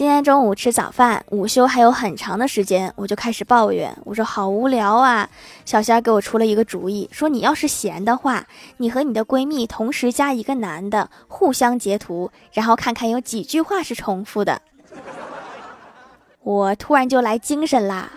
今天中午吃早饭午休还有很长的时间我就开始抱怨。我说好无聊啊小仙儿给我出了一个主意说你要是闲的话你和你的闺蜜同时加一个男的互相截图然后看看有几句话是重复的。我突然就来精神啦。